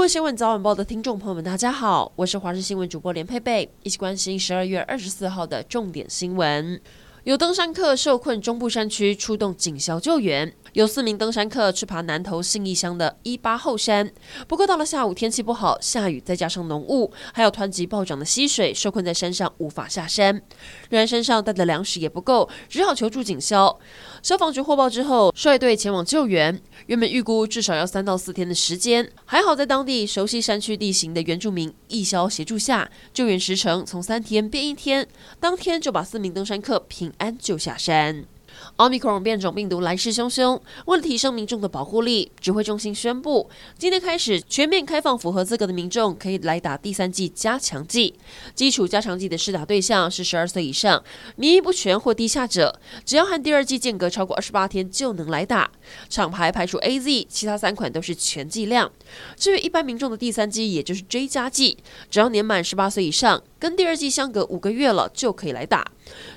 各位新闻早晚报的听众朋友们，大家好，我是华视新闻主播连佩佩，一起关心十二月二十四号的重点新闻。有登山客受困中部山区，出动警消救援。有四名登山客去爬南投信义乡的一八后山，不过到了下午天气不好，下雨再加上浓雾，还有湍急暴涨的溪水，受困在山上无法下山。然而身上带的粮食也不够，只好求助警消。消防局获报之后，率队前往救援。原本预估至少要三到四天的时间，还好在当地熟悉山区地形的原住民义消协助下，救援时程从三天变一天，当天就把四名登山客平安救下山。奥密克戎变种病毒来势汹汹，为了提升民众的保护力，指挥中心宣布，今天开始全面开放符合资格的民众可以来打第三剂加强剂。基础加强剂的施打对象是十二岁以上、免疫不全或低下者，只要和第二剂间隔超过二十八天就能来打。厂牌排除 AZ，其他三款都是全剂量。至于一般民众的第三剂，也就是 J 加剂，只要年满十八岁以上，跟第二剂相隔五个月了就可以来打。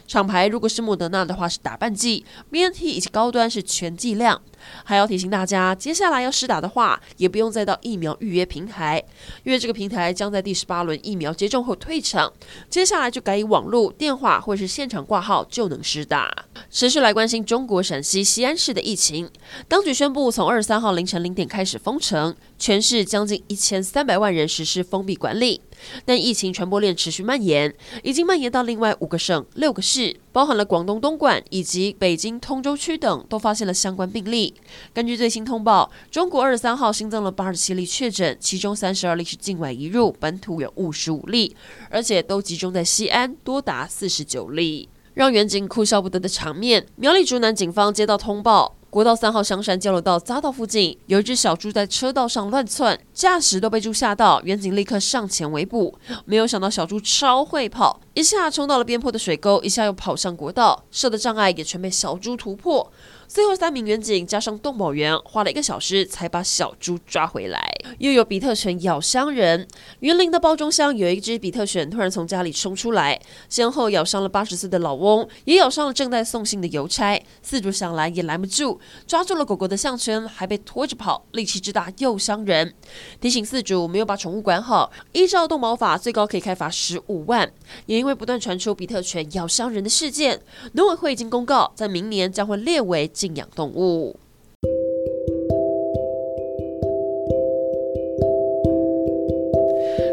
厂牌如果是莫德纳的话是打半剂，BNT 以及高端是全剂量。还要提醒大家，接下来要施打的话，也不用再到疫苗预约平台，因为这个平台将在第十八轮疫苗接种后退场，接下来就改以网络、电话或是现场挂号就能施打。持续来关心中国陕西西安市的疫情，当局宣布从二十三号凌晨零点开始封城，全市将近一千三百万人实施封闭管理。但疫情传播链持续蔓延，已经蔓延到另外五个省、六个市，包含了广东东莞以及北京通州区等，都发现了相关病例。根据最新通报，中国二十三号新增了八十七例确诊，其中三十二例是境外移入，本土有五十五例，而且都集中在西安，多达四十九例。让远景哭笑不得的场面，苗栗竹南警方接到通报。国道三号香山交流道匝道附近，有一只小猪在车道上乱窜，驾驶都被猪吓到，远景立刻上前围捕。没有想到小猪超会跑，一下冲到了边坡的水沟，一下又跑上国道，设的障碍也全被小猪突破。最后三名远警加上动保员，花了一个小时才把小猪抓回来。又有比特犬咬伤人，园林的包装箱有一只比特犬突然从家里冲出来，先后咬伤了八十岁的老翁，也咬伤了正在送信的邮差。饲主想来也拦不住，抓住了狗狗的项圈，还被拖着跑，力气之大又伤人。提醒饲主没有把宠物管好，依照动保法最高可以开罚十五万。也因为不断传出比特犬咬伤人的事件，农委会已经公告，在明年将会列为。禁养动物。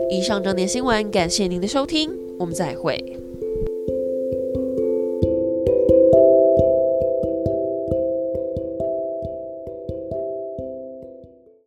以上整点新闻，感谢您的收听，我们再会。